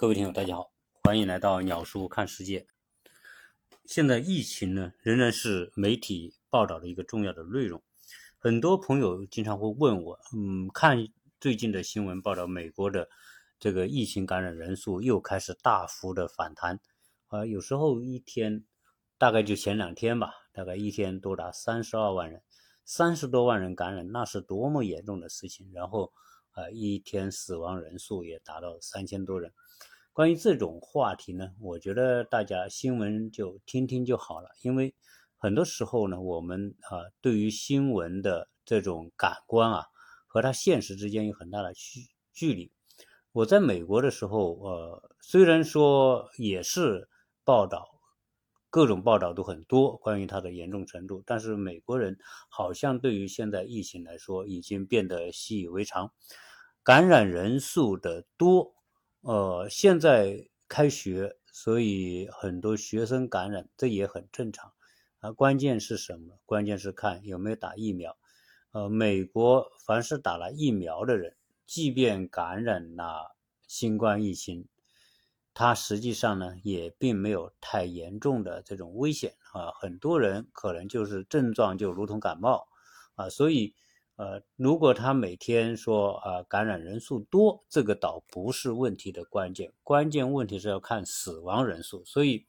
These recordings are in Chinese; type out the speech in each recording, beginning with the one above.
各位听友，大家好，欢迎来到鸟叔看世界。现在疫情呢，仍然是媒体报道的一个重要的内容。很多朋友经常会问我，嗯，看最近的新闻报道，美国的这个疫情感染人数又开始大幅的反弹，啊，有时候一天，大概就前两天吧，大概一天多达三十二万人，三十多万人感染，那是多么严重的事情。然后，啊，一天死亡人数也达到三千多人。关于这种话题呢，我觉得大家新闻就听听就好了，因为很多时候呢，我们啊对于新闻的这种感官啊，和它现实之间有很大的距距离。我在美国的时候，呃，虽然说也是报道各种报道都很多关于它的严重程度，但是美国人好像对于现在疫情来说已经变得习以为常，感染人数的多。呃，现在开学，所以很多学生感染，这也很正常。啊，关键是什么？关键是看有没有打疫苗。呃，美国凡是打了疫苗的人，即便感染了新冠疫情，他实际上呢也并没有太严重的这种危险啊。很多人可能就是症状就如同感冒啊，所以。呃，如果他每天说啊感染人数多，这个倒不是问题的关键，关键问题是要看死亡人数。所以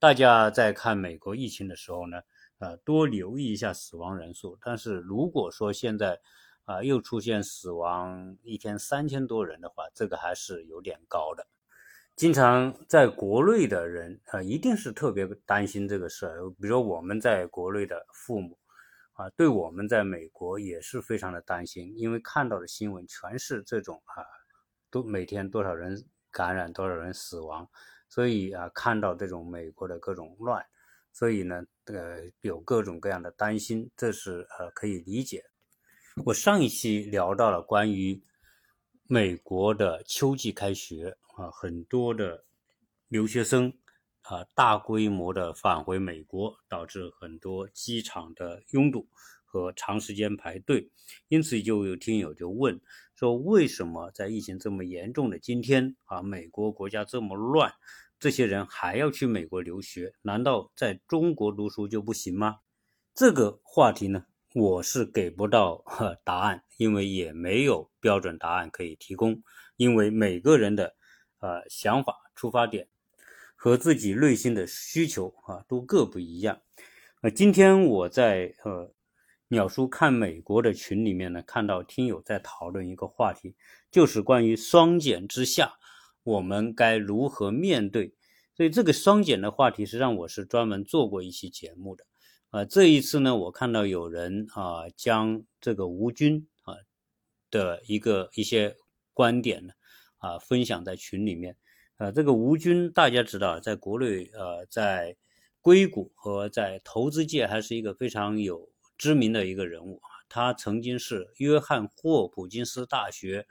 大家在看美国疫情的时候呢，呃，多留意一下死亡人数。但是如果说现在啊又出现死亡一天三千多人的话，这个还是有点高的。经常在国内的人啊，一定是特别担心这个事儿。比如说我们在国内的父母。啊，对我们在美国也是非常的担心，因为看到的新闻全是这种啊，都每天多少人感染，多少人死亡，所以啊，看到这种美国的各种乱，所以呢，呃，有各种各样的担心，这是呃可以理解。我上一期聊到了关于美国的秋季开学啊，很多的留学生。啊，大规模的返回美国，导致很多机场的拥堵和长时间排队，因此就有听友就问说，为什么在疫情这么严重的今天啊，美国国家这么乱，这些人还要去美国留学？难道在中国读书就不行吗？这个话题呢，我是给不到答案，因为也没有标准答案可以提供，因为每个人的呃想法出发点。和自己内心的需求啊都各不一样。呃，今天我在呃鸟叔看美国的群里面呢，看到听友在讨论一个话题，就是关于双减之下我们该如何面对。所以这个双减的话题，实际上我是专门做过一期节目的。啊，这一次呢，我看到有人啊将这个吴军啊的一个一些观点呢啊分享在群里面。呃，这个吴军大家知道，在国内呃，在硅谷和在投资界还是一个非常有知名的一个人物。他曾经是约翰霍普金斯大学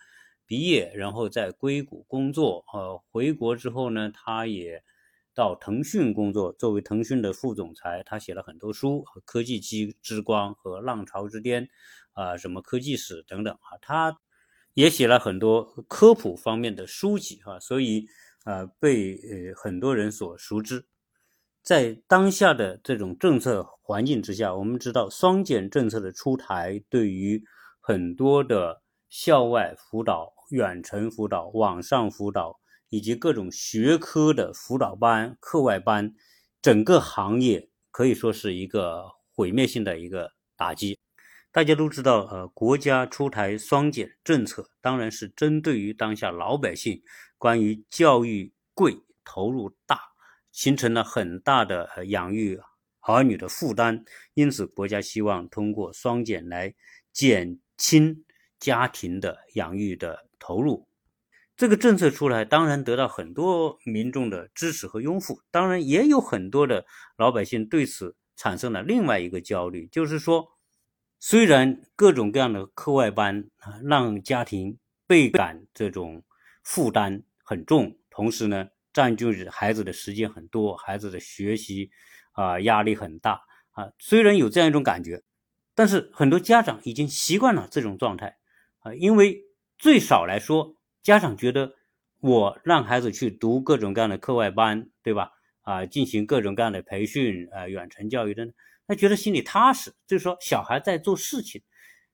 毕业，然后在硅谷工作。呃，回国之后呢，他也到腾讯工作，作为腾讯的副总裁，他写了很多书，《科技之之光》和《浪潮之巅》啊，什么科技史等等啊，他也写了很多科普方面的书籍啊，所以。啊，被呃很多人所熟知，在当下的这种政策环境之下，我们知道双减政策的出台，对于很多的校外辅导、远程辅导、网上辅导以及各种学科的辅导班、课外班，整个行业可以说是一个毁灭性的一个打击。大家都知道，呃，国家出台双减政策，当然是针对于当下老百姓。关于教育贵、投入大，形成了很大的养育儿女的负担，因此国家希望通过双减来减轻家庭的养育的投入。这个政策出来，当然得到很多民众的支持和拥护，当然也有很多的老百姓对此产生了另外一个焦虑，就是说，虽然各种各样的课外班啊，让家庭倍感这种负担。很重，同时呢，占据孩子的时间很多，孩子的学习啊压力很大啊。虽然有这样一种感觉，但是很多家长已经习惯了这种状态啊，因为最少来说，家长觉得我让孩子去读各种各样的课外班，对吧？啊，进行各种各样的培训，啊，远程教育的，他觉得心里踏实，就是说小孩在做事情，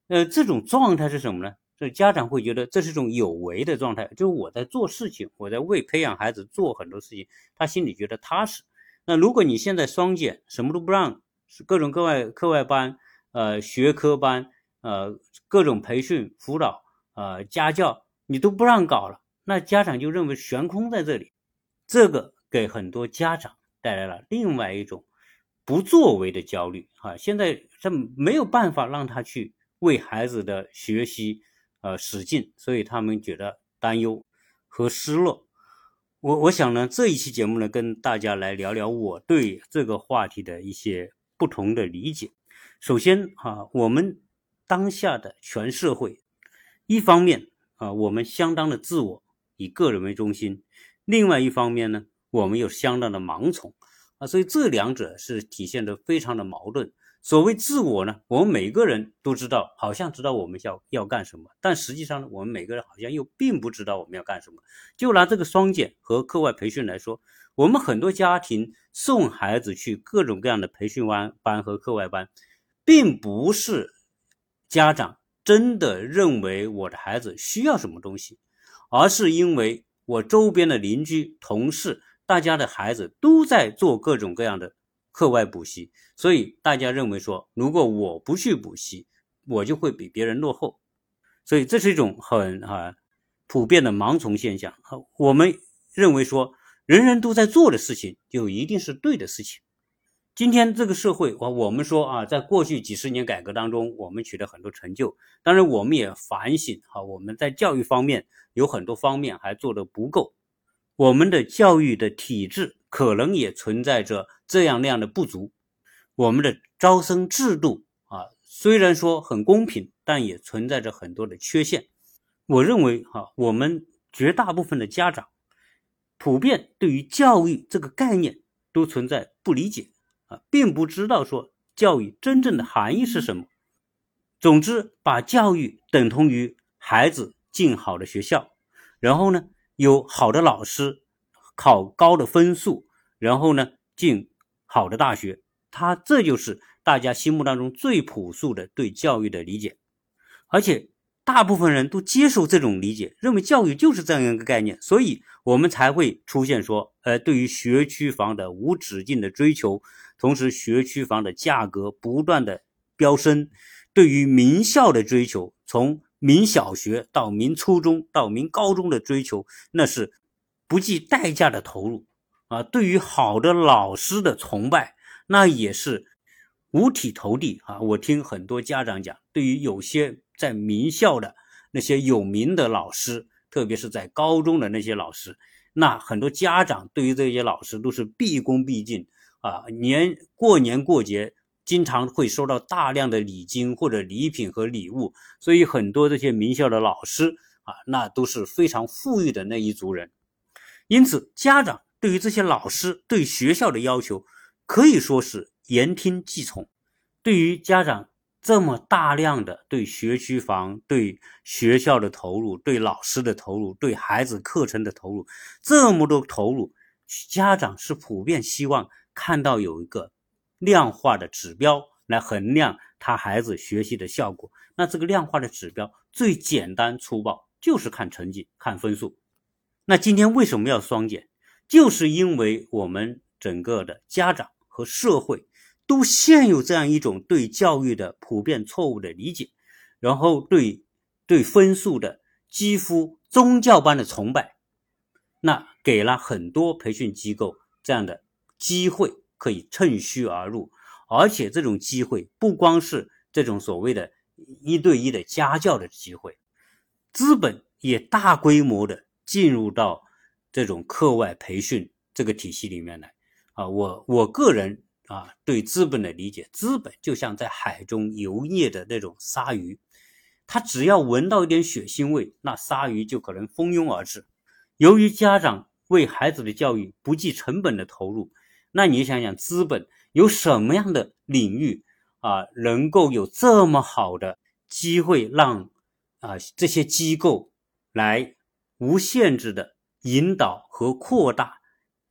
呃，这种状态是什么呢？这家长会觉得这是一种有为的状态，就是我在做事情，我在为培养孩子做很多事情，他心里觉得踏实。那如果你现在双减，什么都不让，各种课外课外班，呃，学科班，呃，各种培训辅导，呃，家教，你都不让搞了，那家长就认为悬空在这里，这个给很多家长带来了另外一种不作为的焦虑啊！现在这没有办法让他去为孩子的学习。呃，使劲，所以他们觉得担忧和失落。我我想呢，这一期节目呢，跟大家来聊聊我对这个话题的一些不同的理解。首先啊，我们当下的全社会，一方面啊，我们相当的自我，以个人为中心；另外一方面呢，我们又相当的盲从啊，所以这两者是体现的非常的矛盾。所谓自我呢，我们每个人都知道，好像知道我们要要干什么，但实际上呢，我们每个人好像又并不知道我们要干什么。就拿这个双减和课外培训来说，我们很多家庭送孩子去各种各样的培训班班和课外班，并不是家长真的认为我的孩子需要什么东西，而是因为我周边的邻居、同事，大家的孩子都在做各种各样的。课外补习，所以大家认为说，如果我不去补习，我就会比别人落后，所以这是一种很啊普遍的盲从现象。我们认为说，人人都在做的事情，就一定是对的事情。今天这个社会，我我们说啊，在过去几十年改革当中，我们取得很多成就，当然我们也反省哈，我们在教育方面有很多方面还做得不够，我们的教育的体制。可能也存在着这样那样的不足。我们的招生制度啊，虽然说很公平，但也存在着很多的缺陷。我认为哈，我们绝大部分的家长普遍对于教育这个概念都存在不理解啊，并不知道说教育真正的含义是什么。总之，把教育等同于孩子进好的学校，然后呢，有好的老师。考高的分数，然后呢进好的大学，他这就是大家心目当中最朴素的对教育的理解，而且大部分人都接受这种理解，认为教育就是这样一个概念，所以我们才会出现说，呃，对于学区房的无止境的追求，同时学区房的价格不断的飙升，对于名校的追求，从名小学到名初中到名高中的追求，那是。不计代价的投入啊，对于好的老师的崇拜，那也是五体投地啊。我听很多家长讲，对于有些在名校的那些有名的老师，特别是在高中的那些老师，那很多家长对于这些老师都是毕恭毕敬啊。年过年过节，经常会收到大量的礼金或者礼品和礼物，所以很多这些名校的老师啊，那都是非常富裕的那一族人。因此，家长对于这些老师、对学校的要求可以说是言听计从。对于家长这么大量的对学区房、对学校的投入、对老师的投入、对孩子课程的投入，这么多投入，家长是普遍希望看到有一个量化的指标来衡量他孩子学习的效果。那这个量化的指标最简单粗暴，就是看成绩、看分数。那今天为什么要双减？就是因为我们整个的家长和社会都现有这样一种对教育的普遍错误的理解，然后对对分数的几乎宗教般的崇拜，那给了很多培训机构这样的机会可以趁虚而入，而且这种机会不光是这种所谓的一对一的家教的机会，资本也大规模的。进入到这种课外培训这个体系里面来啊，我我个人啊对资本的理解，资本就像在海中游曳的那种鲨鱼，它只要闻到一点血腥味，那鲨鱼就可能蜂拥而至。由于家长为孩子的教育不计成本的投入，那你想想，资本有什么样的领域啊，能够有这么好的机会让啊这些机构来。无限制的引导和扩大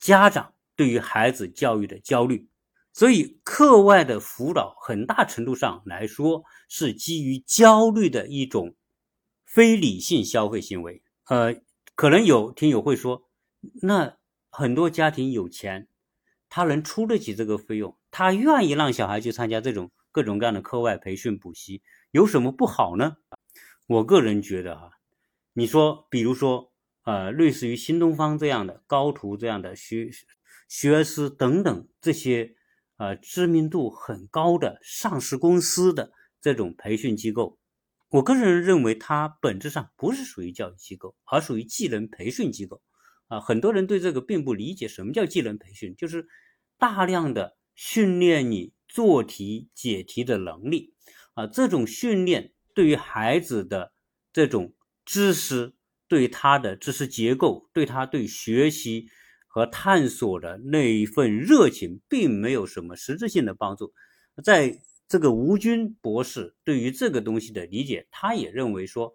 家长对于孩子教育的焦虑。所以，课外的辅导很大程度上来说是基于焦虑的一种非理性消费行为。呃，可能有听友会说，那很多家庭有钱，他能出得起这个费用，他愿意让小孩去参加这种各种各样的课外培训补习，有什么不好呢？我个人觉得哈，你说，比如说，呃，类似于新东方这样的、高途这样的、学学而思等等这些。呃，知名度很高的上市公司的这种培训机构，我个人认为它本质上不是属于教育机构，而属于技能培训机构。啊，很多人对这个并不理解，什么叫技能培训？就是大量的训练你做题解题的能力。啊，这种训练对于孩子的这种知识，对他的知识结构，对他对学习。和探索的那一份热情，并没有什么实质性的帮助。在这个吴军博士对于这个东西的理解，他也认为说，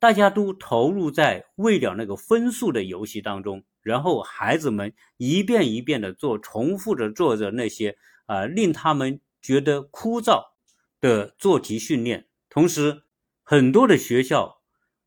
大家都投入在为了那个分数的游戏当中，然后孩子们一遍一遍的做，重复着做着那些啊令他们觉得枯燥的做题训练。同时，很多的学校。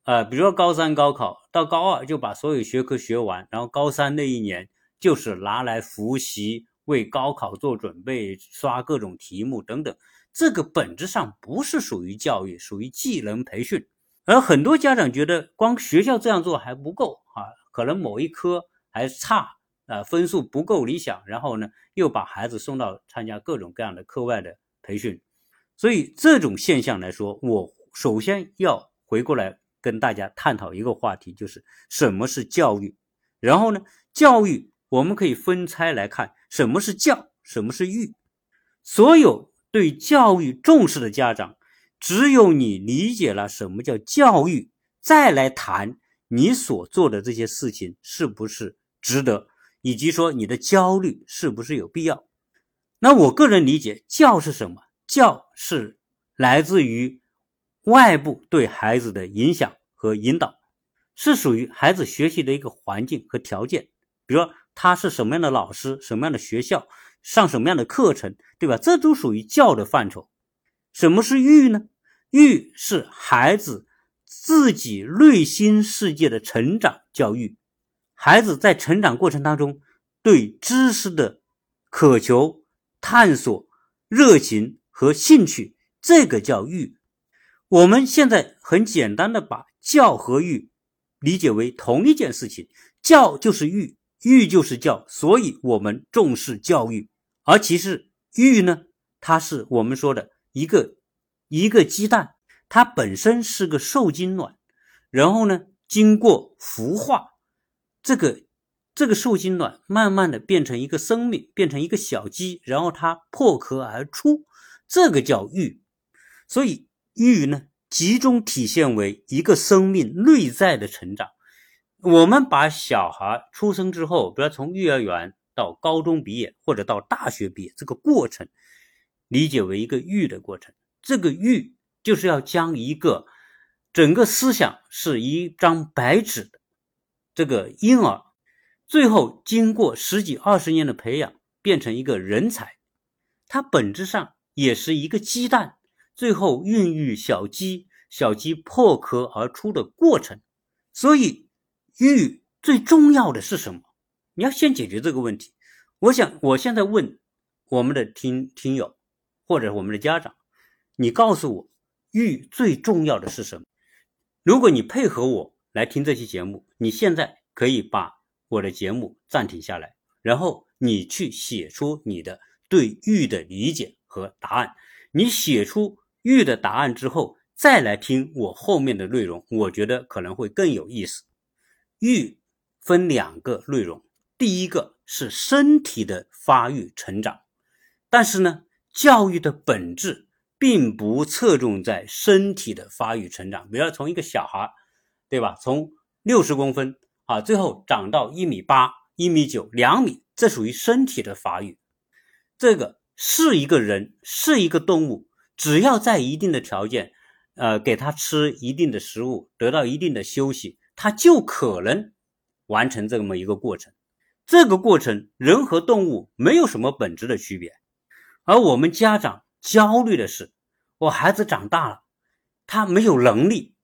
呃，比如说高三高考到高二就把所有学科学完，然后高三那一年就是拿来复习，为高考做准备，刷各种题目等等。这个本质上不是属于教育，属于技能培训。而很多家长觉得光学校这样做还不够啊，可能某一科还差啊，分数不够理想，然后呢又把孩子送到参加各种各样的课外的培训。所以这种现象来说，我首先要回过来。跟大家探讨一个话题，就是什么是教育。然后呢，教育我们可以分拆来看，什么是教，什么是育。所有对教育重视的家长，只有你理解了什么叫教育，再来谈你所做的这些事情是不是值得，以及说你的焦虑是不是有必要。那我个人理解，教是什么？教是来自于。外部对孩子的影响和引导，是属于孩子学习的一个环境和条件。比如说，他是什么样的老师，什么样的学校，上什么样的课程，对吧？这都属于教的范畴。什么是育呢？育是孩子自己内心世界的成长教育。孩子在成长过程当中，对知识的渴求、探索、热情和兴趣，这个叫育。我们现在很简单的把教和育理解为同一件事情，教就是育，育就是教，所以我们重视教育。而其实育呢，它是我们说的一个一个鸡蛋，它本身是个受精卵，然后呢，经过孵化，这个这个受精卵慢慢的变成一个生命，变成一个小鸡，然后它破壳而出，这个叫育。所以。育呢，集中体现为一个生命内在的成长。我们把小孩出生之后，比如从幼儿园到高中毕业，或者到大学毕业这个过程，理解为一个育的过程。这个育就是要将一个整个思想是一张白纸的这个婴儿，最后经过十几二十年的培养，变成一个人才。它本质上也是一个鸡蛋。最后孕育小鸡，小鸡破壳而出的过程。所以，育最重要的是什么？你要先解决这个问题。我想，我现在问我们的听听友或者我们的家长，你告诉我，育最重要的是什么？如果你配合我来听这期节目，你现在可以把我的节目暂停下来，然后你去写出你的对育的理解和答案。你写出。育的答案之后，再来听我后面的内容，我觉得可能会更有意思。育分两个内容，第一个是身体的发育成长，但是呢，教育的本质并不侧重在身体的发育成长。比如从一个小孩，对吧？从六十公分啊，最后长到一米八、一米九、两米，这属于身体的发育。这个是一个人，是一个动物。只要在一定的条件，呃，给他吃一定的食物，得到一定的休息，他就可能完成这么一个过程。这个过程，人和动物没有什么本质的区别。而我们家长焦虑的是，我孩子长大了，他没有能力，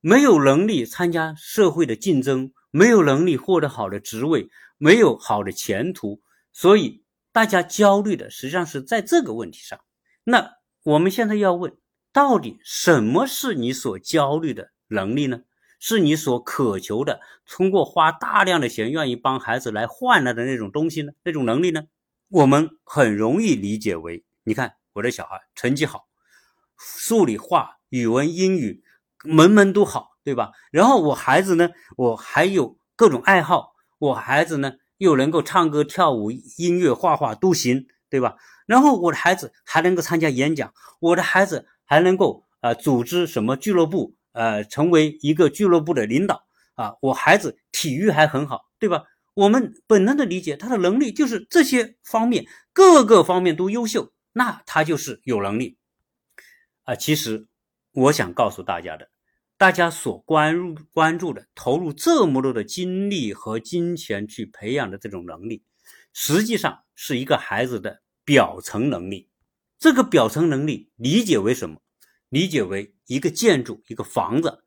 没有能力参加社会的竞争，没有能力获得好的职位，没有好的前途，所以大家焦虑的实际上是在这个问题上。那我们现在要问，到底什么是你所焦虑的能力呢？是你所渴求的，通过花大量的钱，愿意帮孩子来换来的那种东西呢？那种能力呢？我们很容易理解为，你看我的小孩成绩好，数理化、语文、英语门门都好，对吧？然后我孩子呢，我还有各种爱好，我孩子呢又能够唱歌、跳舞、音乐、画画都行，对吧？然后我的孩子还能够参加演讲，我的孩子还能够呃组织什么俱乐部。呃，成为一个俱乐部的领导啊，我孩子体育还很好，对吧？我们本能的理解，他的能力就是这些方面各个方面都优秀，那他就是有能力啊。其实我想告诉大家的，大家所关注关注的，投入这么多的精力和金钱去培养的这种能力，实际上是一个孩子的表层能力。这个表层能力理解为什么？理解为一个建筑，一个房子。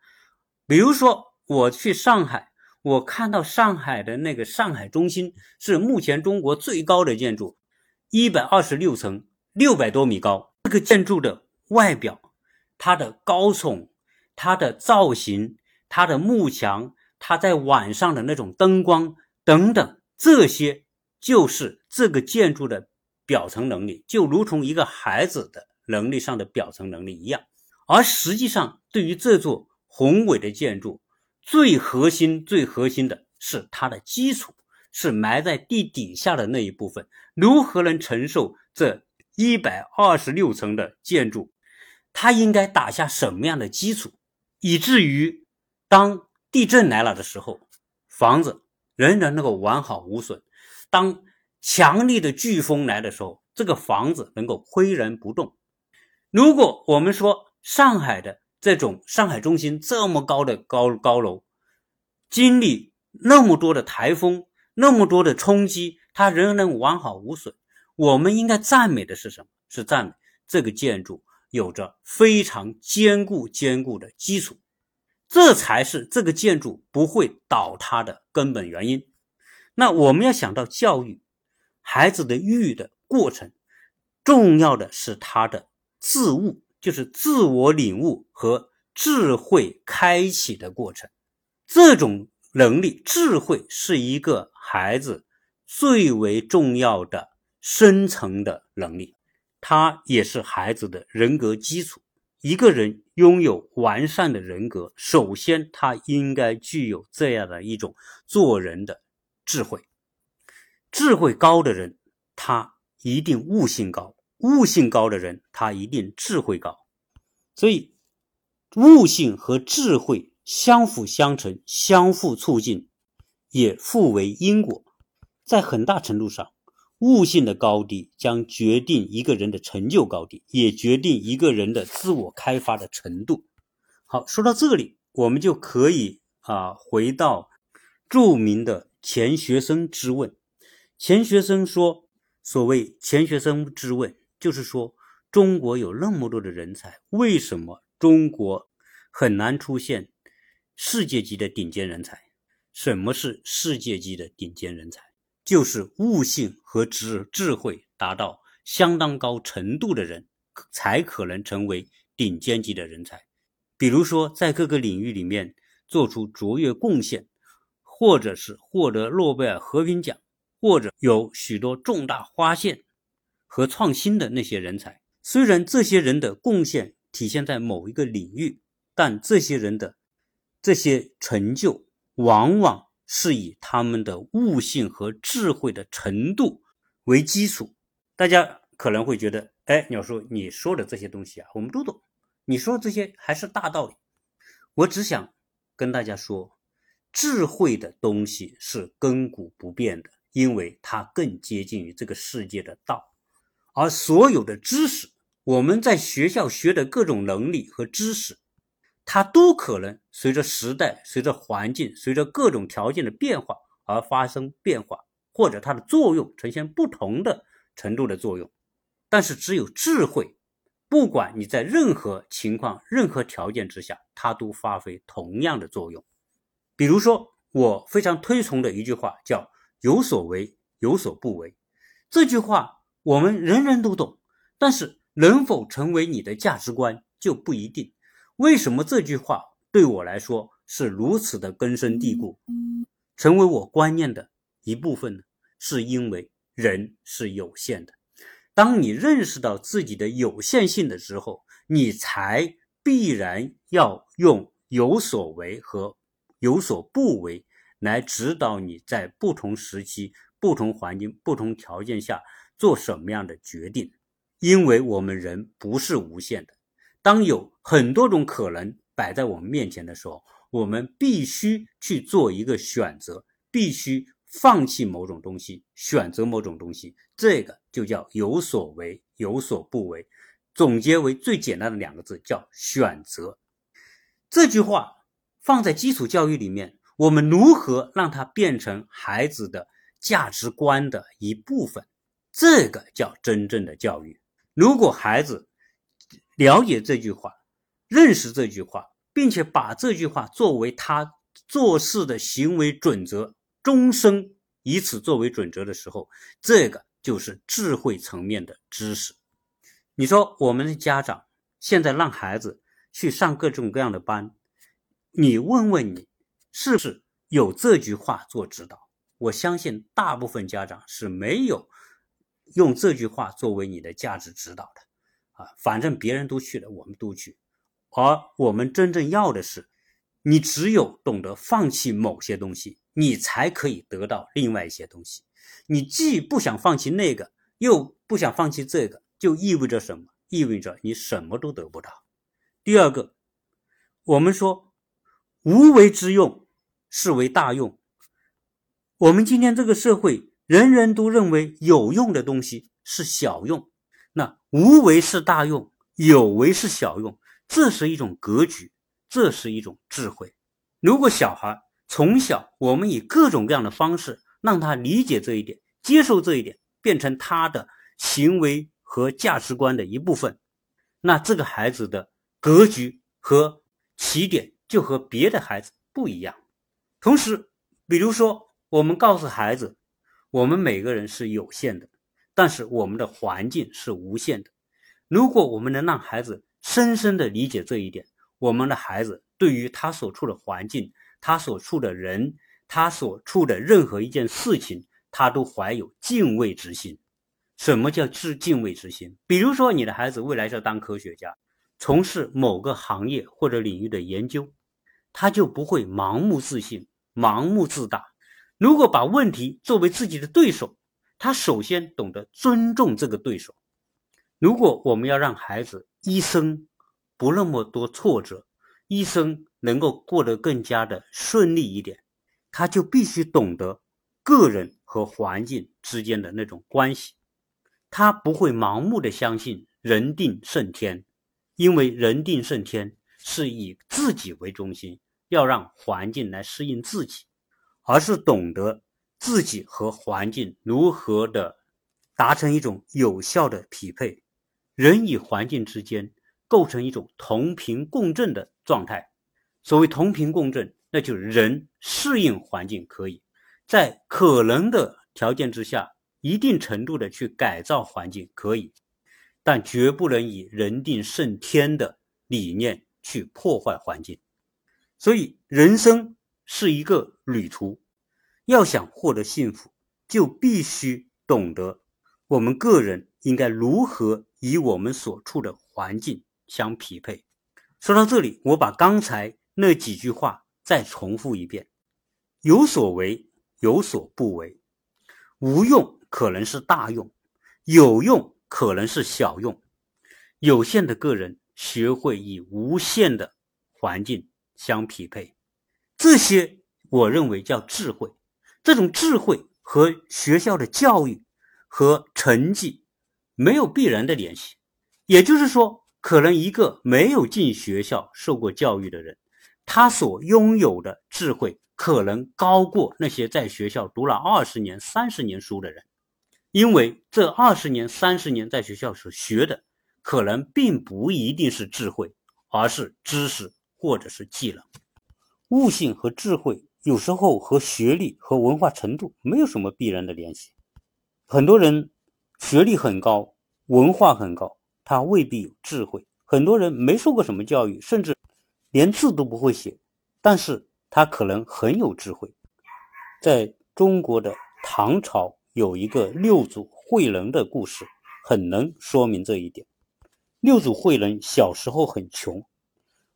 比如说，我去上海，我看到上海的那个上海中心是目前中国最高的建筑，一百二十六层，六百多米高。这个建筑的外表，它的高耸，它的造型，它的幕墙，它在晚上的那种灯光等等，这些就是这个建筑的表层能力，就如同一个孩子的能力上的表层能力一样。而实际上，对于这座宏伟的建筑，最核心、最核心的是它的基础，是埋在地底下的那一部分。如何能承受这一百二十六层的建筑？它应该打下什么样的基础，以至于当地震来了的时候，房子仍然能够完好无损；当强力的飓风来的时候，这个房子能够岿然不动。如果我们说，上海的这种上海中心这么高的高高楼，经历那么多的台风，那么多的冲击，它仍然完好无损。我们应该赞美的是什么？是赞美这个建筑有着非常坚固坚固的基础，这才是这个建筑不会倒塌的根本原因。那我们要想到教育孩子的育的过程，重要的是他的自悟。就是自我领悟和智慧开启的过程，这种能力、智慧是一个孩子最为重要的深层的能力，它也是孩子的人格基础。一个人拥有完善的人格，首先他应该具有这样的一种做人的智慧。智慧高的人，他一定悟性高。悟性高的人，他一定智慧高，所以悟性和智慧相辅相成、相互促进，也互为因果。在很大程度上，悟性的高低将决定一个人的成就高低，也决定一个人的自我开发的程度。好，说到这里，我们就可以啊回到著名的钱学森之问。钱学森说：“所谓钱学森之问。”就是说，中国有那么多的人才，为什么中国很难出现世界级的顶尖人才？什么是世界级的顶尖人才？就是悟性和智智慧达到相当高程度的人，才可能成为顶尖级的人才。比如说，在各个领域里面做出卓越贡献，或者是获得诺贝尔和平奖，或者有许多重大发现。和创新的那些人才，虽然这些人的贡献体现在某一个领域，但这些人的这些成就往往是以他们的悟性和智慧的程度为基础。大家可能会觉得，哎，鸟叔，你说的这些东西啊，我们都懂。你说这些还是大道理。我只想跟大家说，智慧的东西是亘古不变的，因为它更接近于这个世界的道。而所有的知识，我们在学校学的各种能力和知识，它都可能随着时代、随着环境、随着各种条件的变化而发生变化，或者它的作用呈现不同的程度的作用。但是，只有智慧，不管你在任何情况、任何条件之下，它都发挥同样的作用。比如说，我非常推崇的一句话叫“有所为，有所不为”。这句话我们人人都懂，但是能否成为你的价值观就不一定。为什么这句话对我来说是如此的根深蒂固，成为我观念的一部分呢？是因为人是有限的。当你认识到自己的有限性的时候，你才必然要用有所为和有所不为来指导你在不同时期、不同环境、不同条件下做什么样的决定。因为我们人不是无限的。当有很多种可能摆在我们面前的时候，我们必须去做一个选择，必须放弃某种东西，选择某种东西，这个就叫有所为，有所不为。总结为最简单的两个字，叫选择。这句话放在基础教育里面，我们如何让它变成孩子的价值观的一部分？这个叫真正的教育。如果孩子，了解这句话，认识这句话，并且把这句话作为他做事的行为准则，终生以此作为准则的时候，这个就是智慧层面的知识。你说我们的家长现在让孩子去上各种各样的班，你问问你，是不是有这句话做指导？我相信大部分家长是没有用这句话作为你的价值指导的。啊，反正别人都去了，我们都去。而我们真正要的是，你只有懂得放弃某些东西，你才可以得到另外一些东西。你既不想放弃那个，又不想放弃这个，就意味着什么？意味着你什么都得不到。第二个，我们说无为之用，是为大用。我们今天这个社会，人人都认为有用的东西是小用。那无为是大用，有为是小用，这是一种格局，这是一种智慧。如果小孩从小我们以各种各样的方式让他理解这一点，接受这一点，变成他的行为和价值观的一部分，那这个孩子的格局和起点就和别的孩子不一样。同时，比如说，我们告诉孩子，我们每个人是有限的。但是我们的环境是无限的，如果我们能让孩子深深的理解这一点，我们的孩子对于他所处的环境、他所处的人、他所处的任何一件事情，他都怀有敬畏之心。什么叫致敬畏之心？比如说，你的孩子未来要当科学家，从事某个行业或者领域的研究，他就不会盲目自信、盲目自大。如果把问题作为自己的对手，他首先懂得尊重这个对手。如果我们要让孩子一生不那么多挫折，一生能够过得更加的顺利一点，他就必须懂得个人和环境之间的那种关系。他不会盲目的相信人定胜天，因为人定胜天是以自己为中心，要让环境来适应自己，而是懂得。自己和环境如何的达成一种有效的匹配，人与环境之间构成一种同频共振的状态。所谓同频共振，那就是人适应环境可以在可能的条件之下，一定程度的去改造环境可以，但绝不能以人定胜天的理念去破坏环境。所以，人生是一个旅途。要想获得幸福，就必须懂得我们个人应该如何与我们所处的环境相匹配。说到这里，我把刚才那几句话再重复一遍：有所为，有所不为；无用可能是大用，有用可能是小用。有限的个人学会与无限的环境相匹配，这些我认为叫智慧。这种智慧和学校的教育和成绩没有必然的联系，也就是说，可能一个没有进学校受过教育的人，他所拥有的智慧可能高过那些在学校读了二十年、三十年书的人，因为这二十年、三十年在学校所学的，可能并不一定是智慧，而是知识或者是技能。悟性和智慧有时候和学历和文化程度没有什么必然的联系。很多人学历很高，文化很高。他未必有智慧，很多人没受过什么教育，甚至连字都不会写，但是他可能很有智慧。在中国的唐朝有一个六祖慧能的故事，很能说明这一点。六祖慧能小时候很穷，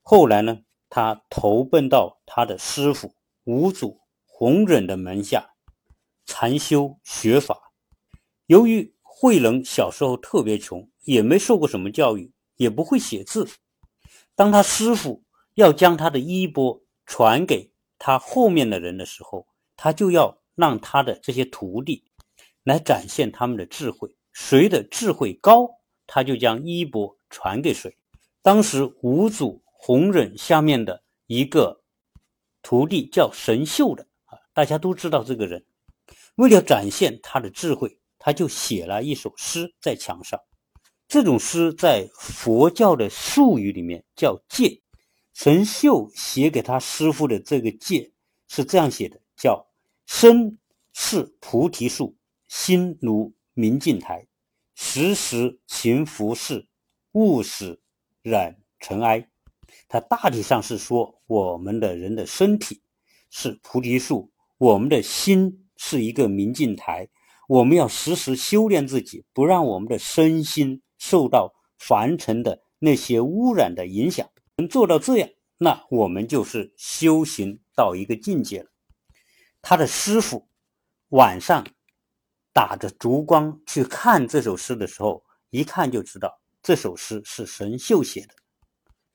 后来呢，他投奔到他的师傅五祖弘忍的门下禅修学法。由于慧能小时候特别穷。也没受过什么教育，也不会写字。当他师傅要将他的衣钵传给他后面的人的时候，他就要让他的这些徒弟来展现他们的智慧，谁的智慧高，他就将衣钵传给谁。当时五祖弘忍下面的一个徒弟叫神秀的啊，大家都知道这个人，为了展现他的智慧，他就写了一首诗在墙上。这种诗在佛教的术语里面叫戒。神秀写给他师傅的这个戒是这样写的：叫身是菩提树，心如明镜台，时时勤拂拭，勿使染尘埃。它大体上是说，我们的人的身体是菩提树，我们的心是一个明镜台，我们要时时修炼自己，不让我们的身心。受到凡尘的那些污染的影响，能做到这样，那我们就是修行到一个境界了。他的师傅晚上打着烛光去看这首诗的时候，一看就知道这首诗是神秀写的。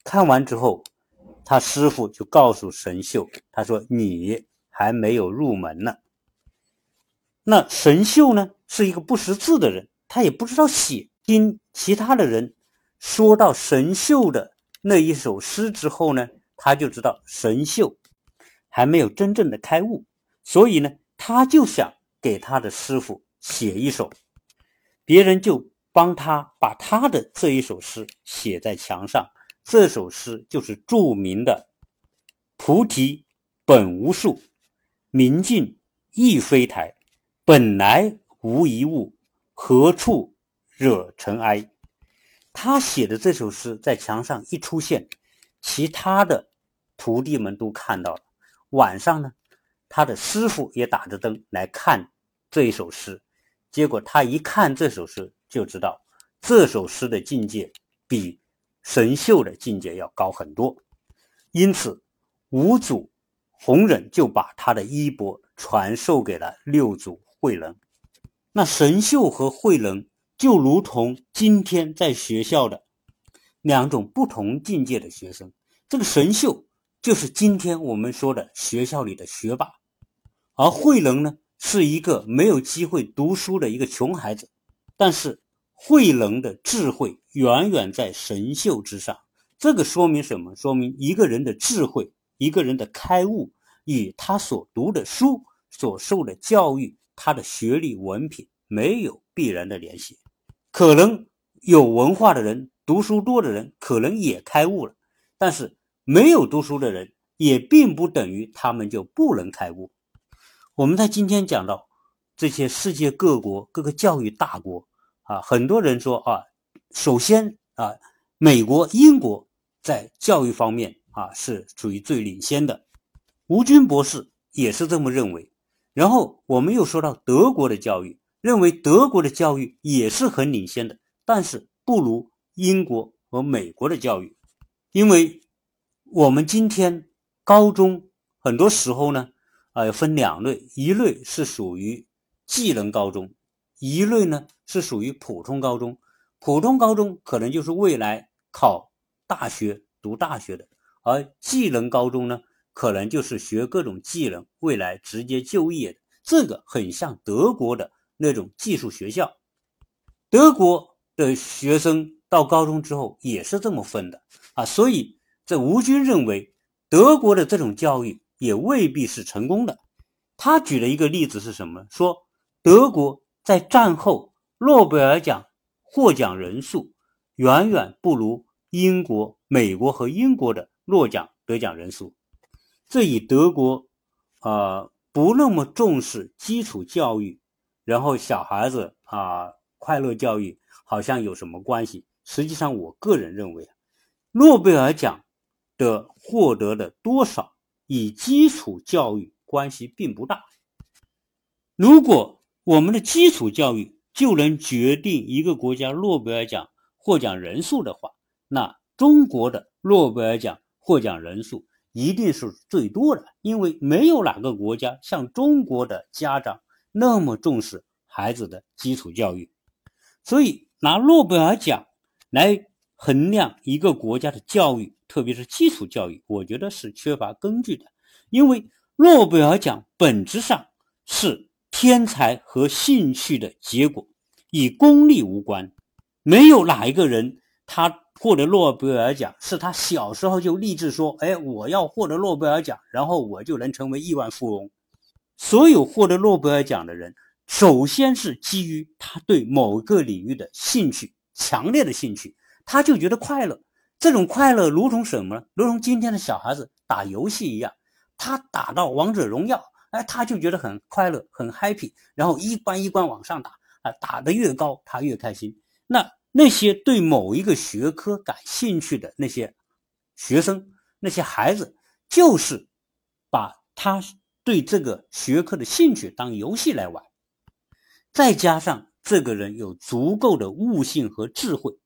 看完之后，他师傅就告诉神秀，他说：“你还没有入门呢。”那神秀呢，是一个不识字的人，他也不知道写。听其他的人说到神秀的那一首诗之后呢，他就知道神秀还没有真正的开悟，所以呢，他就想给他的师傅写一首，别人就帮他把他的这一首诗写在墙上。这首诗就是著名的“菩提本无树，明镜亦非台，本来无一物，何处？”惹尘埃，他写的这首诗在墙上一出现，其他的徒弟们都看到了。晚上呢，他的师傅也打着灯来看这一首诗，结果他一看这首诗，就知道这首诗的境界比神秀的境界要高很多。因此，五祖弘忍就把他的衣钵传授给了六祖慧能。那神秀和慧能。就如同今天在学校的两种不同境界的学生，这个神秀就是今天我们说的学校里的学霸，而慧能呢是一个没有机会读书的一个穷孩子，但是慧能的智慧远远在神秀之上。这个说明什么？说明一个人的智慧，一个人的开悟，与他所读的书、所受的教育、他的学历文凭没有必然的联系。可能有文化的人、读书多的人，可能也开悟了，但是没有读书的人，也并不等于他们就不能开悟。我们在今天讲到这些世界各国各个教育大国啊，很多人说啊，首先啊，美国、英国在教育方面啊是属于最领先的，吴军博士也是这么认为。然后我们又说到德国的教育。认为德国的教育也是很领先的，但是不如英国和美国的教育，因为我们今天高中很多时候呢，啊，分两类，一类是属于技能高中，一类呢是属于普通高中。普通高中可能就是未来考大学、读大学的，而技能高中呢，可能就是学各种技能，未来直接就业的。这个很像德国的。那种技术学校，德国的学生到高中之后也是这么分的啊。所以，这吴军认为德国的这种教育也未必是成功的。他举了一个例子是什么？说德国在战后诺贝尔奖获奖人数远远不如英国、美国和英国的诺奖得奖人数。这与德国啊不那么重视基础教育，然后小孩子啊快乐教育好像有什么关系？实际上，我个人认为，诺贝尔奖的获得的多少与基础教育。关系并不大。如果我们的基础教育就能决定一个国家诺贝尔奖获奖人数的话，那中国的诺贝尔奖获奖人数一定是最多的，因为没有哪个国家像中国的家长那么重视孩子的基础教育。所以，拿诺贝尔奖来衡量一个国家的教育，特别是基础教育，我觉得是缺乏根据的，因为。诺贝尔奖本质上是天才和兴趣的结果，与功利无关。没有哪一个人他获得诺贝尔奖是他小时候就立志说：“哎，我要获得诺贝尔奖，然后我就能成为亿万富翁。”所有获得诺贝尔奖的人，首先是基于他对某个领域的兴趣，强烈的兴趣，他就觉得快乐。这种快乐如同什么呢？如同今天的小孩子打游戏一样。他打到王者荣耀，哎，他就觉得很快乐，很 happy，然后一关一关往上打，啊，打得越高，他越开心。那那些对某一个学科感兴趣的那些学生、那些孩子，就是把他对这个学科的兴趣当游戏来玩，再加上这个人有足够的悟性和智慧，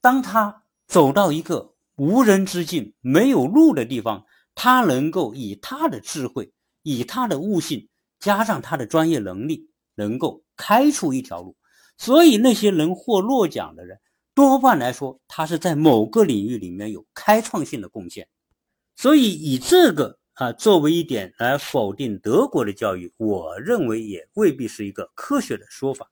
当他走到一个无人之境、没有路的地方。他能够以他的智慧，以他的悟性，加上他的专业能力，能够开出一条路。所以那些能获诺奖的人，多半来说，他是在某个领域里面有开创性的贡献。所以以这个啊作为一点来否定德国的教育，我认为也未必是一个科学的说法。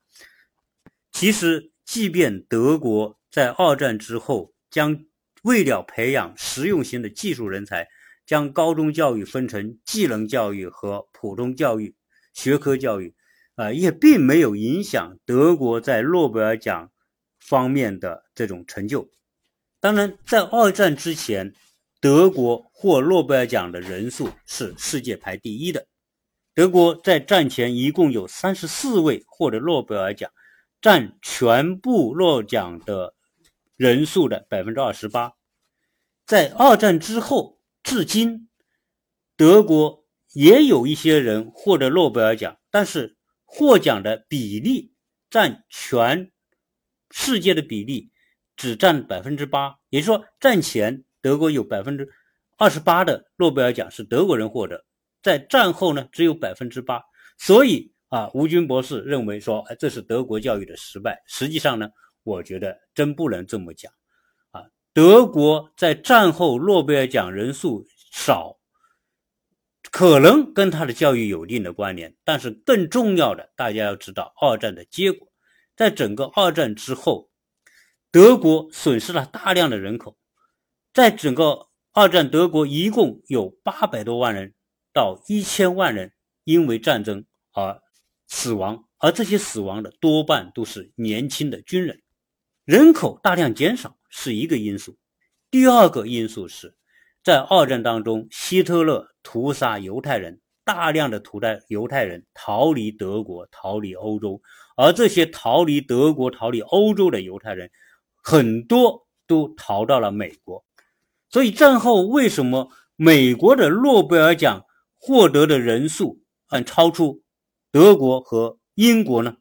其实，即便德国在二战之后将为了培养实用型的技术人才，将高中教育分成技能教育和普通教育、学科教育，啊，也并没有影响德国在诺贝尔奖方面的这种成就。当然，在二战之前，德国获诺贝尔奖的人数是世界排第一的。德国在战前一共有三十四位获得诺贝尔奖，占全部诺奖的人数的百分之二十八。在二战之后，至今，德国也有一些人获得诺贝尔奖，但是获奖的比例占全世界的比例只占百分之八。也就是说，战前德国有百分之二十八的诺贝尔奖是德国人获得，在战后呢只有百分之八。所以啊，吴军博士认为说，哎，这是德国教育的失败。实际上呢，我觉得真不能这么讲。啊德国在战后诺贝尔奖人数少，可能跟他的教育有一定的关联。但是更重要的，大家要知道二战的结果。在整个二战之后，德国损失了大量的人口。在整个二战，德国一共有八百多万人到一千万人因为战争而死亡，而这些死亡的多半都是年轻的军人，人口大量减少。是一个因素，第二个因素是，在二战当中，希特勒屠杀犹太人，大量的屠杀犹太人逃离德国，逃离欧洲，而这些逃离德国、逃离欧洲的犹太人，很多都逃到了美国。所以战后为什么美国的诺贝尔奖获得的人数很超出德国和英国呢？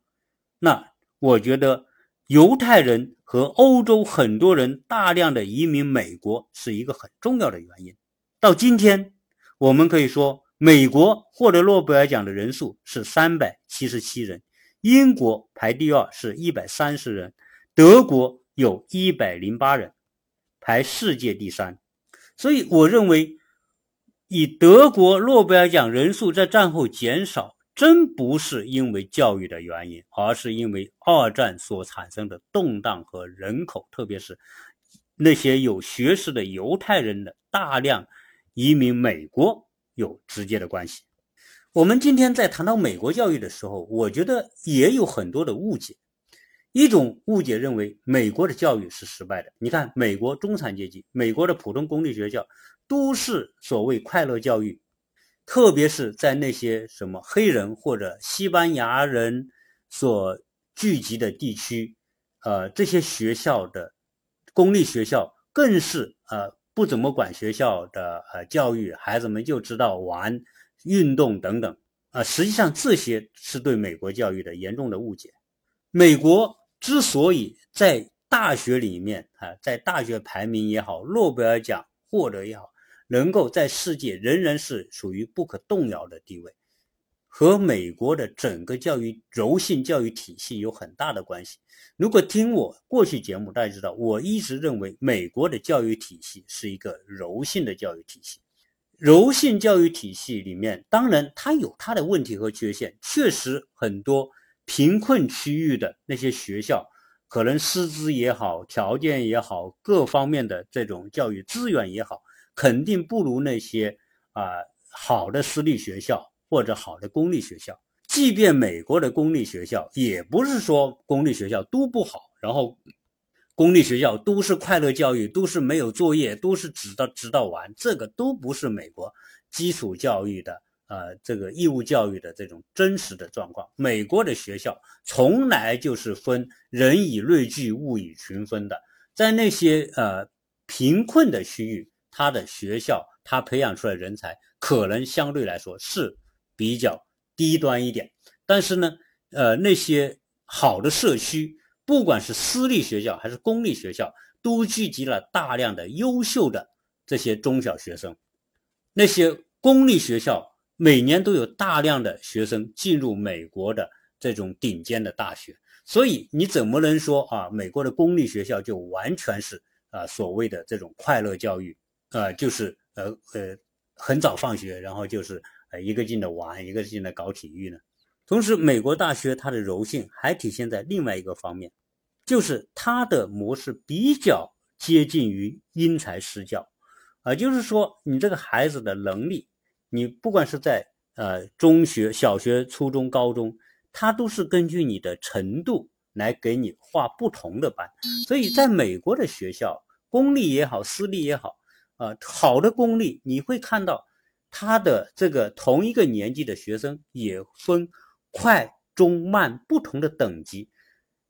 那我觉得犹太人。和欧洲很多人大量的移民美国是一个很重要的原因。到今天，我们可以说，美国获得诺贝尔奖的人数是三百七十七人，英国排第二是一百三十人，德国有一百零八人，排世界第三。所以，我认为，以德国诺贝尔奖人数在战后减少，真不是因为教育的原因，而是因为二战所产生的动荡和人口，特别是那些有学识的犹太人的大量移民美国有直接的关系。我们今天在谈到美国教育的时候，我觉得也有很多的误解。一种误解认为美国的教育是失败的。你看，美国中产阶级、美国的普通公立学校都是所谓快乐教育。特别是在那些什么黑人或者西班牙人所聚集的地区，呃，这些学校的公立学校更是呃不怎么管学校的呃教育，孩子们就知道玩、运动等等啊。实际上，这些是对美国教育的严重的误解。美国之所以在大学里面啊，在大学排名也好，诺贝尔奖获得也好。能够在世界仍然是属于不可动摇的地位，和美国的整个教育柔性教育体系有很大的关系。如果听我过去节目，大家知道，我一直认为美国的教育体系是一个柔性的教育体系。柔性教育体系里面，当然它有它的问题和缺陷，确实很多贫困区域的那些学校，可能师资也好，条件也好，各方面的这种教育资源也好。肯定不如那些啊好的私立学校或者好的公立学校。即便美国的公立学校，也不是说公立学校都不好，然后公立学校都是快乐教育，都是没有作业，都是指到指到玩，这个都不是美国基础教育的呃这个义务教育的这种真实的状况。美国的学校从来就是分人以类聚，物以群分的，在那些呃贫困的区域。他的学校，他培养出来人才可能相对来说是比较低端一点，但是呢，呃，那些好的社区，不管是私立学校还是公立学校，都聚集了大量的优秀的这些中小学生。那些公立学校每年都有大量的学生进入美国的这种顶尖的大学，所以你怎么能说啊，美国的公立学校就完全是啊所谓的这种快乐教育？呃，就是呃呃，很早放学，然后就是呃一个劲的玩，一个劲的搞体育呢。同时，美国大学它的柔性还体现在另外一个方面，就是它的模式比较接近于因材施教，啊，就是说你这个孩子的能力，你不管是在呃中学、小学、初中、高中，它都是根据你的程度来给你划不同的班。所以，在美国的学校，公立也好，私立也好。啊，好的公立你会看到，他的这个同一个年纪的学生也分快、中、慢不同的等级，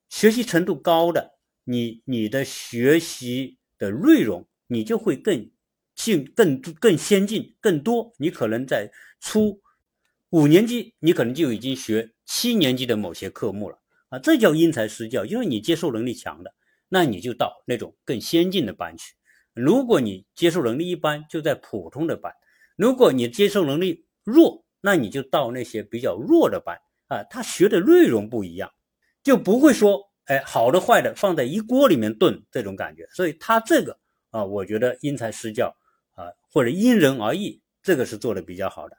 学习程度高的，你你的学习的内容你就会更进、更更先进、更多。你可能在初五年级，你可能就已经学七年级的某些科目了啊，这叫因材施教，因为你接受能力强的，那你就到那种更先进的班去。如果你接受能力一般，就在普通的班；如果你接受能力弱，那你就到那些比较弱的班啊。他学的内容不一样，就不会说，哎，好的坏的放在一锅里面炖这种感觉。所以他这个啊，我觉得因材施教啊，或者因人而异，这个是做的比较好的。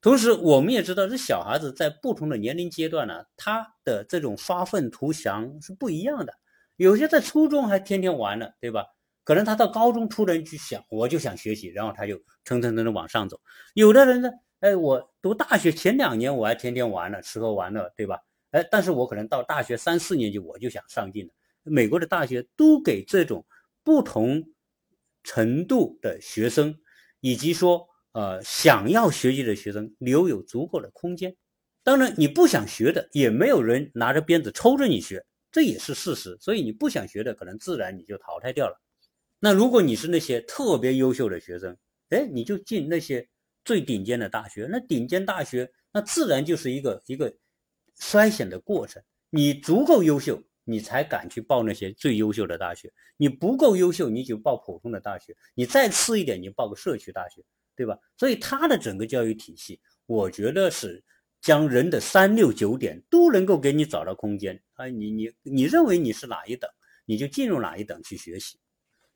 同时，我们也知道，这小孩子在不同的年龄阶段呢，他的这种发愤图强是不一样的。有些在初中还天天玩呢，对吧？可能他到高中突然去想，我就想学习，然后他就蹭蹭蹭的往上走。有的人呢，哎，我读大学前两年我还天天玩呢，吃喝玩乐，对吧？哎，但是我可能到大学三四年级我就想上进了。美国的大学都给这种不同程度的学生，以及说呃想要学习的学生留有足够的空间。当然，你不想学的，也没有人拿着鞭子抽着你学，这也是事实。所以你不想学的，可能自然你就淘汰掉了。那如果你是那些特别优秀的学生，哎，你就进那些最顶尖的大学。那顶尖大学，那自然就是一个一个筛选的过程。你足够优秀，你才敢去报那些最优秀的大学；你不够优秀，你就报普通的大学。你再次一点，你报个社区大学，对吧？所以它的整个教育体系，我觉得是将人的三六九点都能够给你找到空间啊。你你你认为你是哪一等，你就进入哪一等去学习。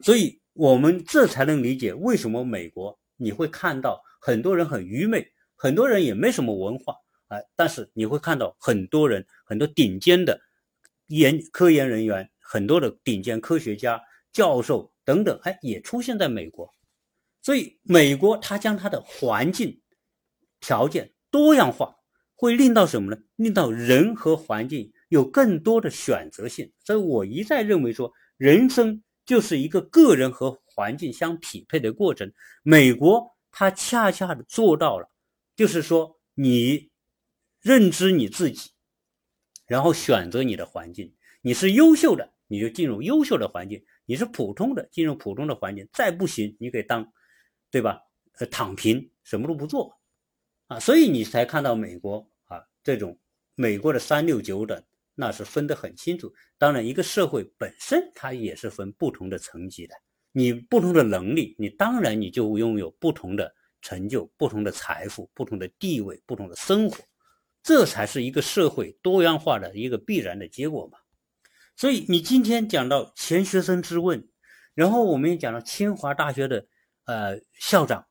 所以，我们这才能理解为什么美国你会看到很多人很愚昧，很多人也没什么文化啊，但是你会看到很多人，很多顶尖的研科研人员，很多的顶尖科学家、教授等等，哎，也出现在美国。所以，美国它将它的环境条件多样化，会令到什么呢？令到人和环境有更多的选择性。所以我一再认为说，人生就是一个个人和环境相匹配的过程。美国它恰恰的做到了，就是说你认知你自己，然后选择你的环境。你是优秀的，你就进入优秀的环境；你是普通的，进入普通的环境。再不行，你可以当。对吧？呃，躺平，什么都不做，啊，所以你才看到美国啊这种美国的三六九等，那是分得很清楚。当然，一个社会本身它也是分不同的层级的，你不同的能力，你当然你就拥有不同的成就、不同的财富、不同的地位、不同的生活，这才是一个社会多样化的一个必然的结果嘛。所以你今天讲到钱学森之问，然后我们也讲到清华大学的。呃，校长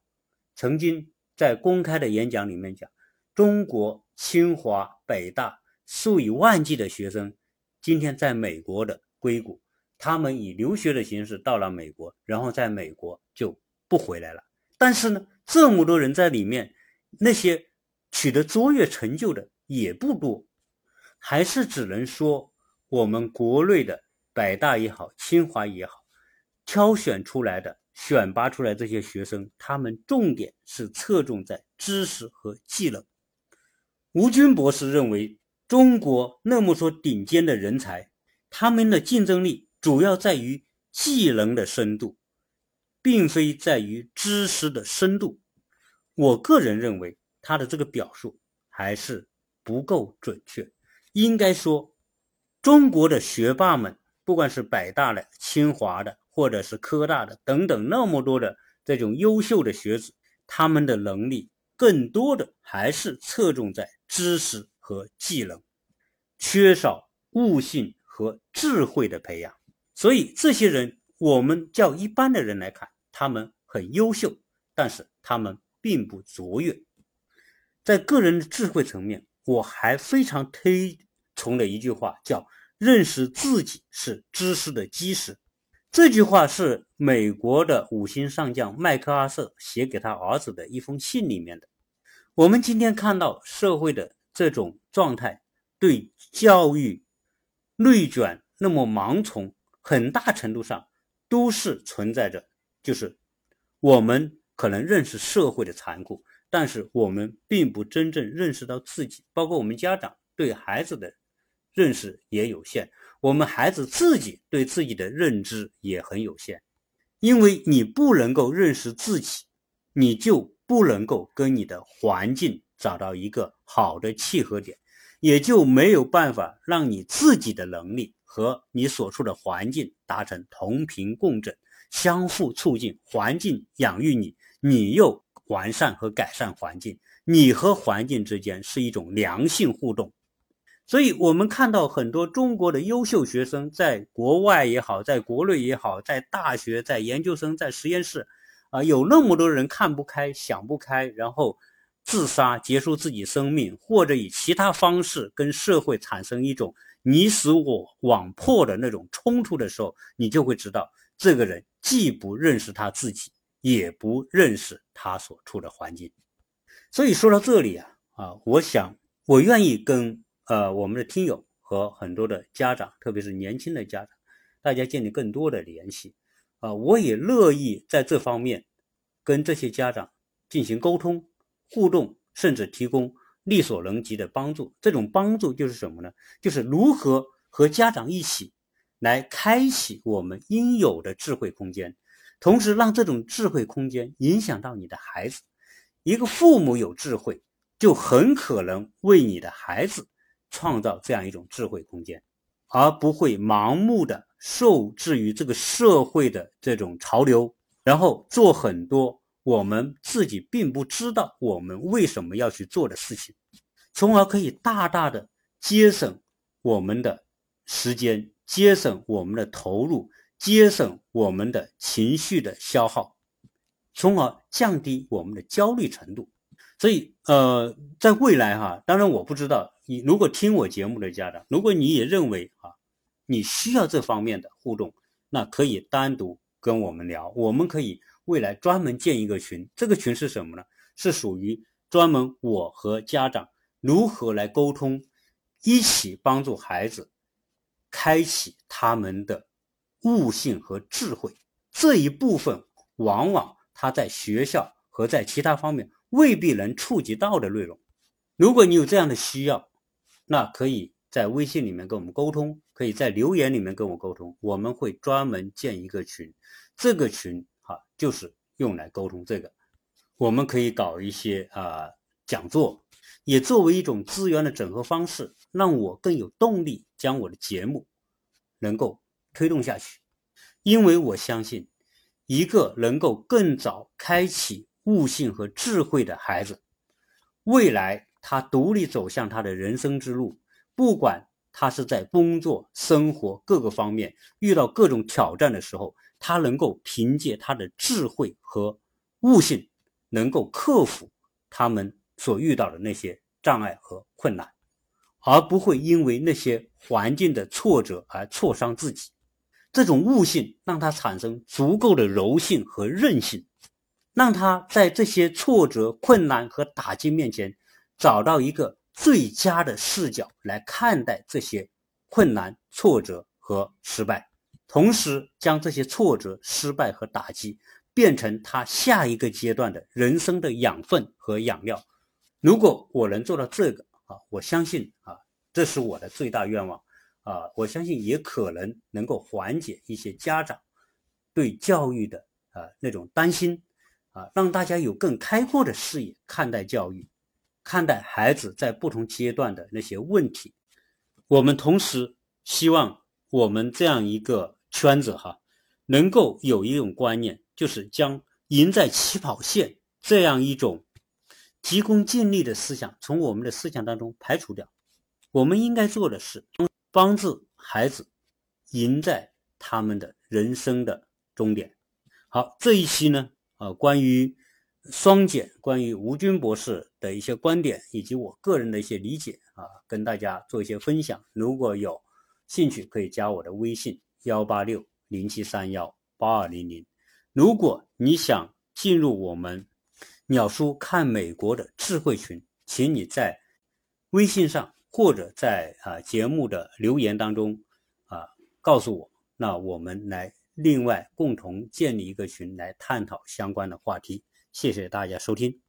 曾经在公开的演讲里面讲，中国清华、北大数以万计的学生，今天在美国的硅谷，他们以留学的形式到了美国，然后在美国就不回来了。但是呢，这么多人在里面，那些取得卓越成就的也不多，还是只能说我们国内的北大也好，清华也好，挑选出来的。选拔出来这些学生，他们重点是侧重在知识和技能。吴军博士认为，中国那么多顶尖的人才，他们的竞争力主要在于技能的深度，并非在于知识的深度。我个人认为，他的这个表述还是不够准确。应该说，中国的学霸们，不管是北大的、清华的。或者是科大的等等那么多的这种优秀的学子，他们的能力更多的还是侧重在知识和技能，缺少悟性和智慧的培养。所以这些人，我们叫一般的人来看，他们很优秀，但是他们并不卓越。在个人的智慧层面，我还非常推崇的一句话叫“认识自己是知识的基石”。这句话是美国的五星上将麦克阿瑟写给他儿子的一封信里面的。我们今天看到社会的这种状态，对教育内卷那么盲从，很大程度上都是存在着，就是我们可能认识社会的残酷，但是我们并不真正认识到自己，包括我们家长对孩子的认识也有限。我们孩子自己对自己的认知也很有限，因为你不能够认识自己，你就不能够跟你的环境找到一个好的契合点，也就没有办法让你自己的能力和你所处的环境达成同频共振，相互促进，环境养育你，你又完善和改善环境，你和环境之间是一种良性互动。所以，我们看到很多中国的优秀学生，在国外也好，在国内也好，在大学、在研究生、在实验室，啊，有那么多人看不开、想不开，然后自杀、结束自己生命，或者以其他方式跟社会产生一种你死我网破的那种冲突的时候，你就会知道，这个人既不认识他自己，也不认识他所处的环境。所以说到这里啊，啊，我想，我愿意跟。呃，我们的听友和很多的家长，特别是年轻的家长，大家建立更多的联系。啊，我也乐意在这方面跟这些家长进行沟通、互动，甚至提供力所能及的帮助。这种帮助就是什么呢？就是如何和家长一起来开启我们应有的智慧空间，同时让这种智慧空间影响到你的孩子。一个父母有智慧，就很可能为你的孩子。创造这样一种智慧空间，而不会盲目的受制于这个社会的这种潮流，然后做很多我们自己并不知道我们为什么要去做的事情，从而可以大大的节省我们的时间，节省我们的投入，节省我们的情绪的消耗，从而降低我们的焦虑程度。所以呃，在未来哈，当然我不知道你如果听我节目的家长，如果你也认为啊，你需要这方面的互动，那可以单独跟我们聊，我们可以未来专门建一个群，这个群是什么呢？是属于专门我和家长如何来沟通，一起帮助孩子开启他们的悟性和智慧这一部分，往往他在学校和在其他方面未必能触及到的内容。如果你有这样的需要，那可以在微信里面跟我们沟通，可以在留言里面跟我沟通，我们会专门建一个群，这个群哈就是用来沟通这个。我们可以搞一些啊讲座，也作为一种资源的整合方式，让我更有动力将我的节目能够推动下去。因为我相信，一个能够更早开启悟性和智慧的孩子，未来他独立走向他的人生之路，不管他是在工作、生活各个方面遇到各种挑战的时候，他能够凭借他的智慧和悟性。能够克服他们所遇到的那些障碍和困难，而不会因为那些环境的挫折而挫伤自己。这种悟性让他产生足够的柔性和韧性，让他在这些挫折、困难和打击面前找到一个最佳的视角来看待这些困难、挫折和失败，同时将这些挫折、失败和打击。变成他下一个阶段的人生的养分和养料。如果我能做到这个啊，我相信啊，这是我的最大愿望啊。我相信也可能能够缓解一些家长对教育的啊那种担心啊，让大家有更开阔的视野看待教育，看待孩子在不同阶段的那些问题。我们同时希望我们这样一个圈子哈，能够有一种观念。就是将赢在起跑线这样一种急功近利的思想从我们的思想当中排除掉。我们应该做的是帮助孩子赢在他们的人生的终点。好，这一期呢，啊，关于双减，关于吴军博士的一些观点以及我个人的一些理解啊，跟大家做一些分享。如果有兴趣，可以加我的微信幺八六零七三幺八二零零。如果你想进入我们鸟叔看美国的智慧群，请你在微信上或者在啊节目的留言当中啊告诉我，那我们来另外共同建立一个群来探讨相关的话题。谢谢大家收听。